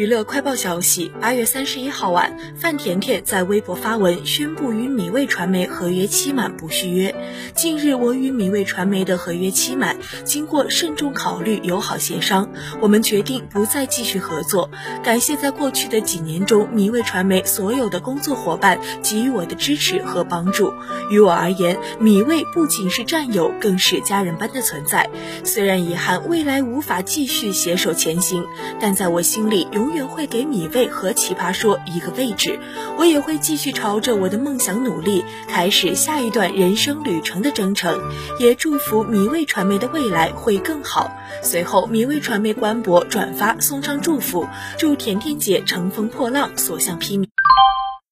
娱乐快报消息：八月三十一号晚，范甜甜在微博发文宣布与米未传媒合约期满，不续约。近日，我与米未传媒的合约期满，经过慎重考虑、友好协商，我们决定不再继续合作。感谢在过去的几年中，米未传媒所有的工作伙伴给予我的支持和帮助。于我而言，米未不仅是战友，更是家人般的存在。虽然遗憾未来无法继续携手前行，但在我心里永。永远会给米未和奇葩说一个位置，我也会继续朝着我的梦想努力，开始下一段人生旅程的征程。也祝福米未传媒的未来会更好。随后，米未传媒官博转发送上祝福，祝甜甜姐乘风破浪，所向披靡。